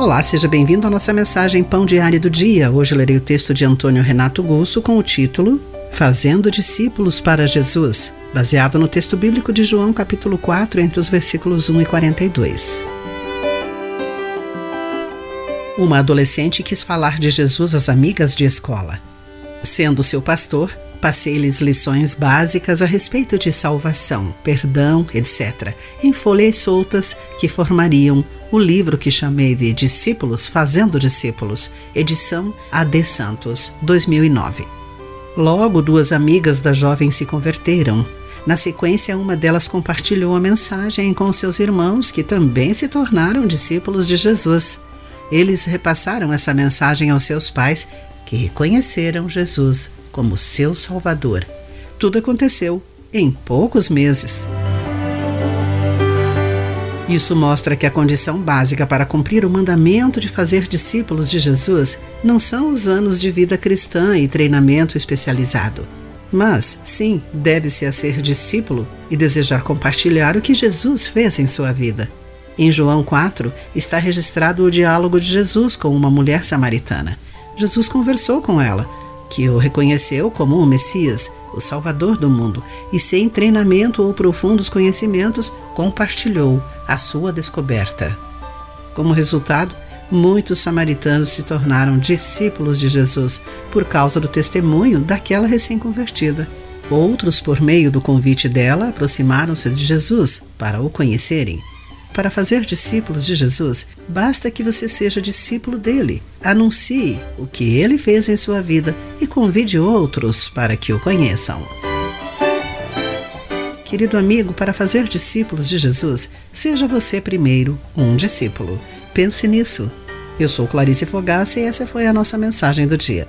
Olá, seja bem-vindo à nossa mensagem Pão Diário do Dia. Hoje lerei o texto de Antônio Renato Gusso com o título Fazendo Discípulos para Jesus, baseado no texto bíblico de João, capítulo 4, entre os versículos 1 e 42. Uma adolescente quis falar de Jesus às amigas de escola. Sendo seu pastor, passei-lhes lições básicas a respeito de salvação, perdão, etc., em folhas soltas que formariam o livro que chamei de Discípulos Fazendo Discípulos, edição AD Santos, 2009. Logo, duas amigas da jovem se converteram. Na sequência, uma delas compartilhou a mensagem com seus irmãos, que também se tornaram discípulos de Jesus. Eles repassaram essa mensagem aos seus pais, que reconheceram Jesus como seu Salvador. Tudo aconteceu em poucos meses. Isso mostra que a condição básica para cumprir o mandamento de fazer discípulos de Jesus não são os anos de vida cristã e treinamento especializado. Mas, sim, deve-se a ser discípulo e desejar compartilhar o que Jesus fez em sua vida. Em João 4 está registrado o diálogo de Jesus com uma mulher samaritana. Jesus conversou com ela, que o reconheceu como o Messias, o Salvador do mundo, e sem treinamento ou profundos conhecimentos, compartilhou a sua descoberta. Como resultado, muitos samaritanos se tornaram discípulos de Jesus por causa do testemunho daquela recém-convertida. Outros, por meio do convite dela, aproximaram-se de Jesus para o conhecerem. Para fazer discípulos de Jesus, basta que você seja discípulo dele. Anuncie o que ele fez em sua vida e convide outros para que o conheçam. Querido amigo, para fazer discípulos de Jesus, seja você primeiro um discípulo. Pense nisso. Eu sou Clarice Fogaça e essa foi a nossa mensagem do dia.